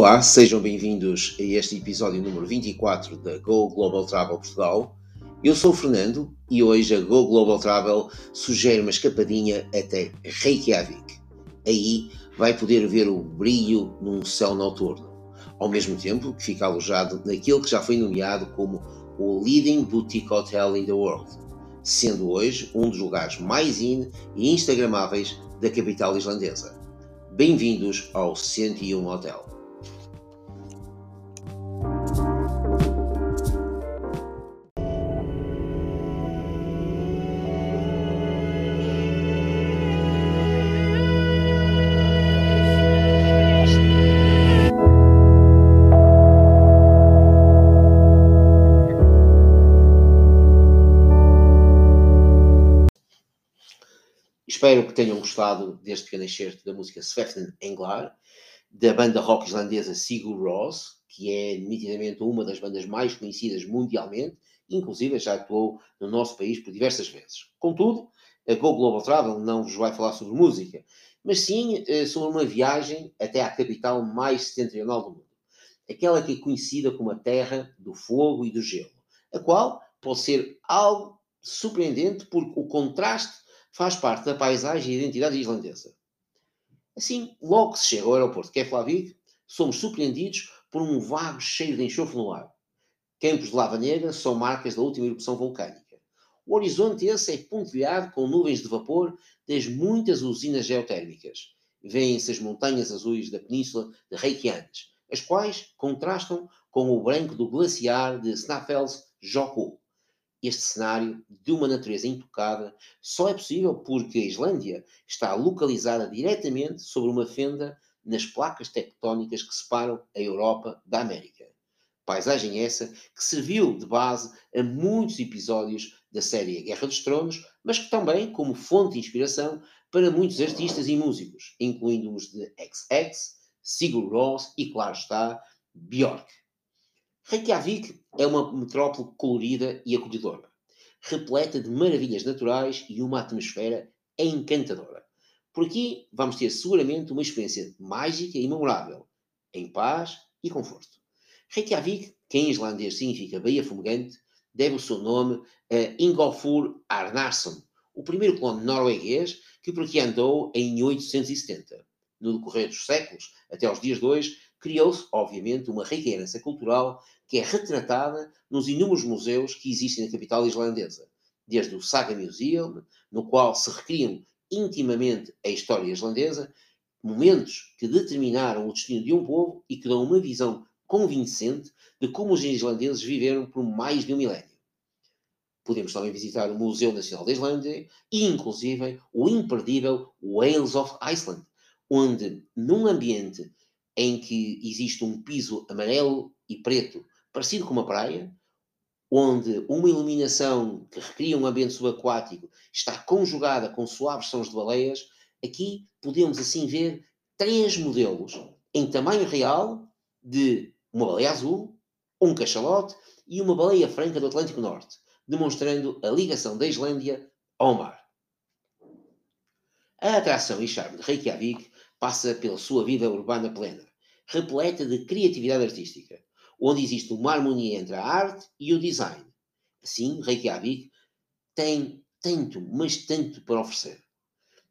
Olá, sejam bem-vindos a este episódio número 24 da Go Global Travel Portugal. Eu sou o Fernando e hoje a Go Global Travel sugere uma escapadinha até Reykjavik. Aí vai poder ver o brilho num céu noturno, ao mesmo tempo que fica alojado naquele que já foi nomeado como o Leading Boutique Hotel in the World, sendo hoje um dos lugares mais in e instagramáveis da capital islandesa. Bem-vindos ao 101 Hotel. Tenham gostado deste pequeno excerto da música Sveften Englar, da banda rock islandesa Sigur Rós, que é nitidamente uma das bandas mais conhecidas mundialmente, inclusive já atuou no nosso país por diversas vezes. Contudo, a Go Global Travel não vos vai falar sobre música, mas sim eh, sobre uma viagem até à capital mais setentrional do mundo, aquela que é conhecida como a Terra do Fogo e do Gelo, a qual pode ser algo surpreendente porque o contraste faz parte da paisagem e identidade islandesa. Assim, logo que se chega ao aeroporto de Keflavik, somos surpreendidos por um vago cheiro de enxofre no ar. Campos de lava negra são marcas da última erupção vulcânica. O horizonte esse é pontilhado com nuvens de vapor das muitas usinas geotérmicas. Vêem-se as montanhas azuis da península de Reykjanes, as quais contrastam com o branco do glaciar de Snæfellsjökull. Este cenário, de uma natureza intocada, só é possível porque a Islândia está localizada diretamente sobre uma fenda nas placas tectónicas que separam a Europa da América. Paisagem essa que serviu de base a muitos episódios da série Guerra dos Tronos, mas que também como fonte de inspiração para muitos artistas e músicos, incluindo os de XX, Sigur Rós e, claro está, Björk. Reykjavik é uma metrópole colorida e acolhedora, repleta de maravilhas naturais e uma atmosfera encantadora. Por aqui vamos ter seguramente uma experiência mágica e memorável, em paz e conforto. Reykjavik, que em islandês significa Baía Fumegante, deve o seu nome a Ingolfur Arnarsson, o primeiro colono norueguês que por aqui andou em 870. No decorrer dos séculos, até aos dias de hoje, criou-se, obviamente, uma rica herança cultural que é retratada nos inúmeros museus que existem na capital islandesa, desde o Saga Museum, no qual se recriam intimamente a história islandesa, momentos que determinaram o destino de um povo e que dão uma visão convincente de como os islandeses viveram por mais de um milénio. Podemos também visitar o Museu Nacional da Islândia e, inclusive, o imperdível Wales of Iceland, onde, num ambiente em que existe um piso amarelo e preto, parecido com uma praia, onde uma iluminação que recria um ambiente subaquático está conjugada com suaves sons de baleias, aqui podemos assim ver três modelos em tamanho real de uma baleia azul, um cachalote e uma baleia franca do Atlântico Norte, demonstrando a ligação da Islândia ao mar. A atração e charme de Reykjavik passa pela sua vida urbana plena, repleta de criatividade artística, onde existe uma harmonia entre a arte e o design. Assim, Reykjavik tem tanto, mas tanto para oferecer.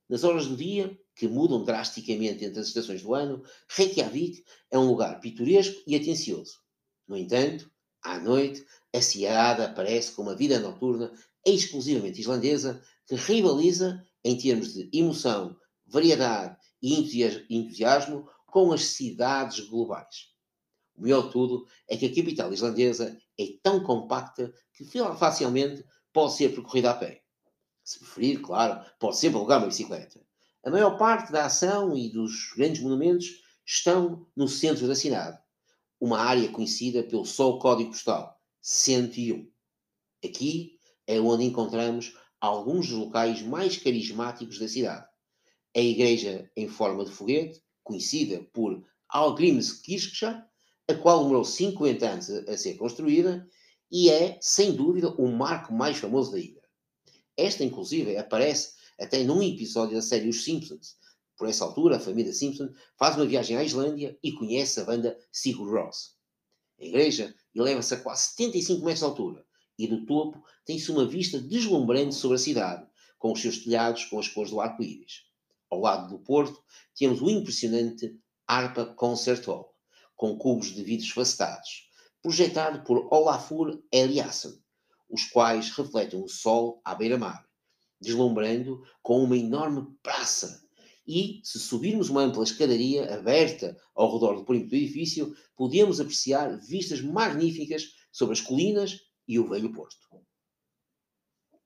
Nas horas do dia, que mudam drasticamente entre as estações do ano, Reykjavik é um lugar pitoresco e atencioso. No entanto, à noite, a cidade aparece com uma vida noturna exclusivamente islandesa que rivaliza em termos de emoção, variedade e entusiasmo com as cidades globais. O melhor tudo é que a capital islandesa é tão compacta que facilmente pode ser percorrida a pé. Se preferir, claro, pode sempre alugar uma bicicleta. A maior parte da ação e dos grandes monumentos estão no centro da cidade, uma área conhecida pelo só código postal 101. Aqui é onde encontramos alguns dos locais mais carismáticos da cidade. A igreja em forma de foguete, conhecida por Algrimskirche, a qual demorou 50 anos a, ser construída e é, sem dúvida, o marco mais famoso da ilha. Esta, inclusive, aparece até num episódio da série Os Simpsons, Por essa altura, a família Simpson faz uma viagem à Islândia e conhece a banda Sigur Rós. A igreja eleva-se a quase 75 metros de altura e do topo tem-se uma vista deslumbrante sobre a cidade, com os seus telhados com as cores do arco-íris. Ao lado do porto, temos o impressionante Harpa Concert Hall, com cubos de vidros facetados, projetado por Olafur Eliasson, os quais refletem o sol à beira-mar, deslumbrando com uma enorme praça. E, se subirmos uma ampla escadaria aberta ao redor do perímetro do edifício, podemos apreciar vistas magníficas sobre as colinas e o Velho Porto.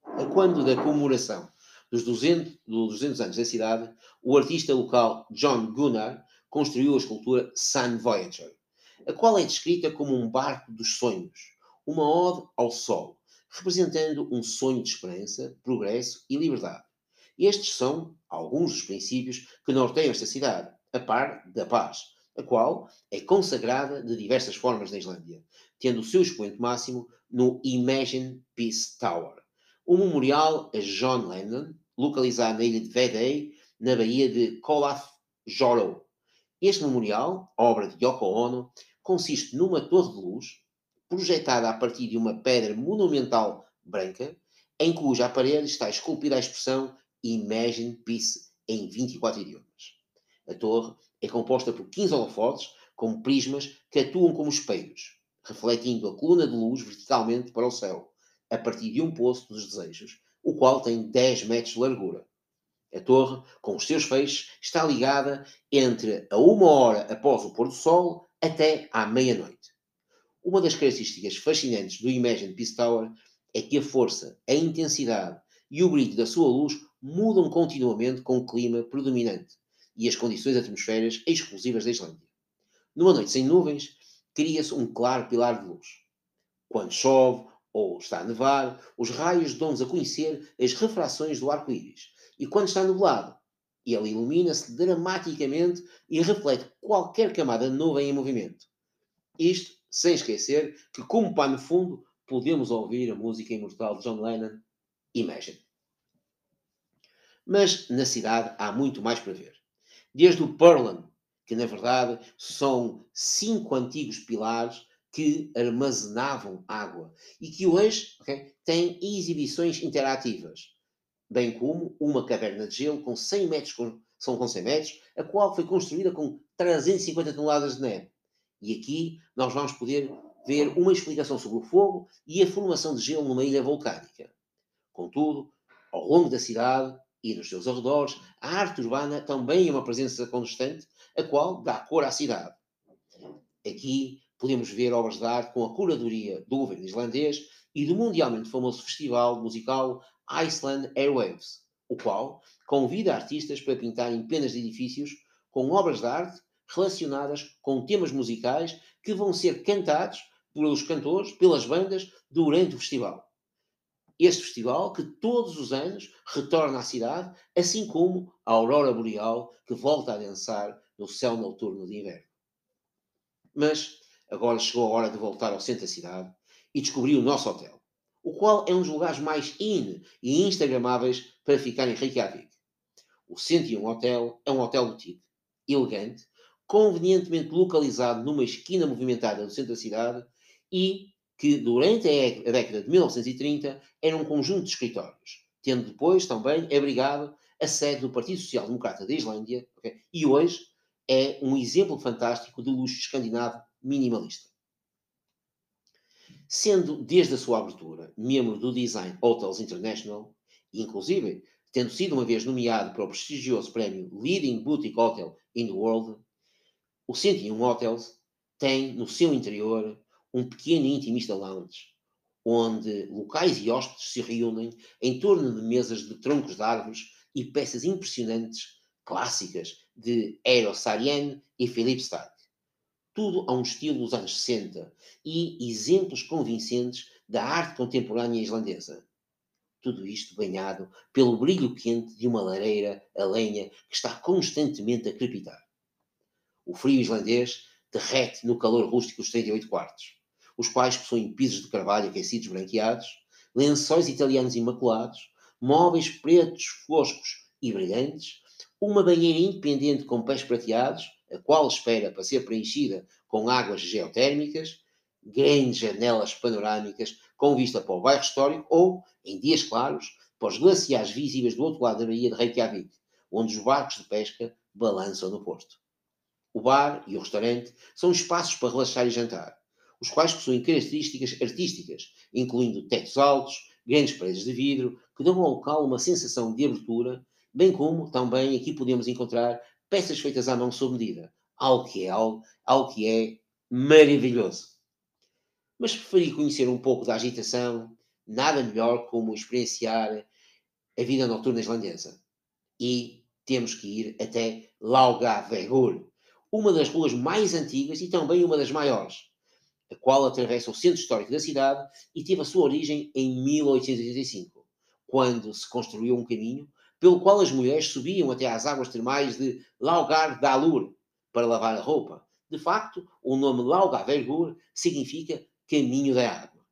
A quando da comemoração dos 200, dos 200 anos da cidade, o artista local John Gunnar construiu a escultura Sun Voyager, a qual é descrita como um barco dos sonhos, uma ode ao sol, representando um sonho de esperança, progresso e liberdade. Estes são alguns dos princípios que norteiam esta cidade, a par da paz, a qual é consagrada de diversas formas na Islândia, tendo o seu expoente máximo no Imagine Peace Tower, um memorial a John Lennon, localizado na ilha de Vedei, na baía de Kolaf-Joró. Este memorial, obra de Yoko Ono, consiste numa torre de luz projetada a partir de uma pedra monumental branca, em cuja parede está esculpida a expressão Imagine Peace em 24 idiomas. A torre é composta por 15 holofotes com prismas que atuam como espelhos, refletindo a coluna de luz verticalmente para o céu, a partir de um poço dos desejos, o qual tem 10 metros de largura. A torre, com os seus feixes, está ligada entre a uma hora após o pôr do sol até à meia-noite. Uma das características fascinantes do Imagine Peace Tower é que a força, a intensidade e o brilho da sua luz mudam continuamente com o clima predominante e as condições atmosféricas exclusivas da Islândia. Numa noite sem nuvens, cria-se um claro pilar de luz. Quando chove ou está a nevar, os raios dão-nos a conhecer as refrações do arco-íris. E quando está nublado, ele ilumina-se dramaticamente e reflete qualquer camada de nuvem em movimento. Isto sem esquecer que, como pá no fundo, podemos ouvir a música imortal de John Lennon, Imagine. Mas na cidade há muito mais para ver. Desde o Perlan, que na verdade são cinco antigos pilares que armazenavam água e que hoje okay, têm exibições interativas, bem como uma caverna de gelo com 100 metros, com, são com 100 metros, a qual foi construída com 350 toneladas de neve. E aqui nós vamos poder ver uma explicação sobre o fogo e a formação de gelo numa ilha vulcânica. Contudo, ao longo da cidade e nos seus arredores, a arte urbana também é uma presença constante, a qual dá cor à cidade. Aqui podemos ver obras de arte com a curadoria do governo islandês e do mundialmente famoso festival musical Iceland Airwaves, o qual convida artistas para pintarem penas de edifícios com obras de arte relacionadas com temas musicais que vão ser cantados pelos cantores, pelas bandas, durante o festival. Este festival que todos os anos retorna à cidade, assim como a aurora boreal que volta a dançar no céu noturno de inverno. Mas agora chegou a hora de voltar ao centro da cidade e descobrir o nosso hotel, o qual é um dos lugares mais in e instagramáveis para ficar em Reykjavik. O 101 Hotel é um hotel boutique, elegante, convenientemente localizado numa esquina movimentada do centro da cidade e que, durante a década de 1930, era um conjunto de escritórios, tendo depois também abrigado a sede do Partido Social Democrata da Islândia, okay? e hoje é um exemplo fantástico de luxo escandinavo minimalista. Sendo desde a sua abertura membro do Design Hotels International, inclusive tendo sido uma vez nomeado para o prestigioso prémio Leading Boutique Hotel in the World, o 101 Hotels tem no seu interior um pequeno e intimista lounge, onde locais e hóspedes se reúnem em torno de mesas de troncos de árvores e peças impressionantes, clássicas, de Eero Saarinen e Philip Stark. Tudo a um estilo dos anos 60 e exemplos convincentes da arte contemporânea islandesa. Tudo isto banhado pelo brilho quente de uma lareira a lenha que está constantemente a crepitar. O frio islandês derrete no calor rústico dos 38 quartos, os quais possuem pisos de carvalho aquecidos branqueados, lençóis italianos imaculados, móveis pretos foscos e brilhantes, uma banheira independente com pés prateados, a qual espera para ser preenchida com águas geotérmicas, grandes janelas panorâmicas com vista para o bairro histórico ou, em dias claros, para os glaciares visíveis do outro lado da Baía de Reykjavik, onde os barcos de pesca balançam no porto. O bar e o restaurante são espaços para relaxar e jantar, os quais possuem características artísticas, incluindo tetos altos, grandes paredes de vidro, que dão ao local uma sensação de abertura bem como também aqui podemos encontrar peças feitas à mão sob medida, algo que é algo, algo que é maravilhoso. Mas se preferir conhecer um pouco da agitação, nada melhor como experienciar a vida noturna islandesa. E temos que ir até Laugavegur, uma das ruas mais antigas e também uma das maiores, a qual atravessa o centro histórico da cidade e teve a sua origem em 1885, quando se construiu um caminho pelo qual as mulheres subiam até às águas termais de Laugar Dalur para lavar a roupa. De facto, o nome Laugavergur significa caminho da água.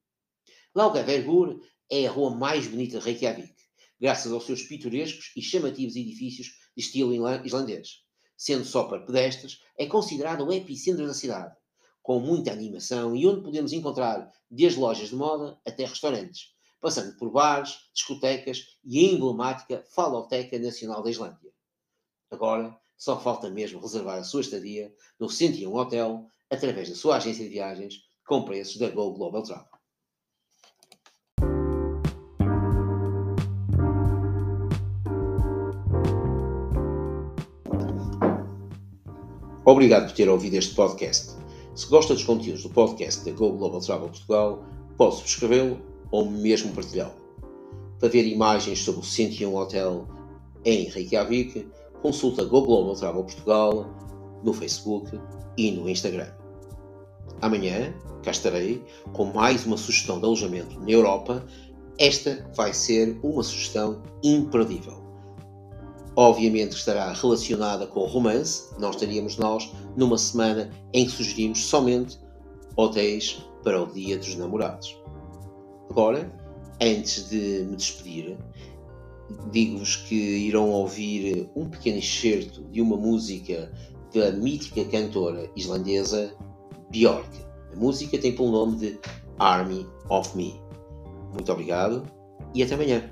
Laugavergur é a rua mais bonita de Reykjavik, graças aos seus pitorescos e chamativos edifícios de estilo islandês. Sendo só para pedestres, é considerado o epicentro da cidade, com muita animação e onde podemos encontrar desde lojas de moda até restaurantes, passando por bares, discotecas e a emblemática Faloteca Nacional da Islândia. Agora, só falta mesmo reservar a sua estadia no 101 Hotel através da sua agência de viagens com preços da Go Global Travel. Obrigado por ter ouvido este podcast. Se gosta dos conteúdos do podcast da Go Global Travel Portugal, pode subscrevê-lo ou mesmo partilhá-lo. Para ver imagens sobre o 101 Hotel em Reykjavik, consulta Go Global Travel Portugal no Facebook e no Instagram. Amanhã, cá estarei com mais uma sugestão de alojamento na Europa. Esta vai ser uma sugestão imperdível. Obviamente estará relacionada com o romance, não estaríamos nós numa semana em que sugerimos somente hotéis para o Dia dos Namorados. Agora, antes de me despedir, digo-vos que irão ouvir um pequeno excerto de uma música da mítica cantora islandesa Björk. A música tem pelo nome de Army of Me. Muito obrigado e até amanhã.